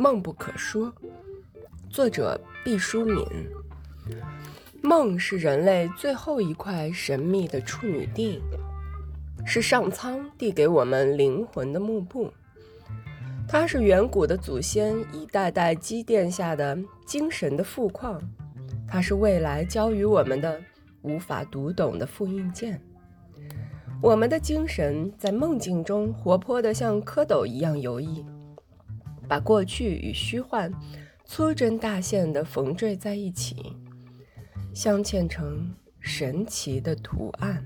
梦不可说，作者毕淑敏。梦是人类最后一块神秘的处女地，是上苍递给我们灵魂的幕布。它是远古的祖先一代代积淀下的精神的富矿，它是未来交予我们的无法读懂的复印件。我们的精神在梦境中活泼的像蝌蚪一样游弋。把过去与虚幻粗针大线的缝缀在一起，镶嵌成神奇的图案。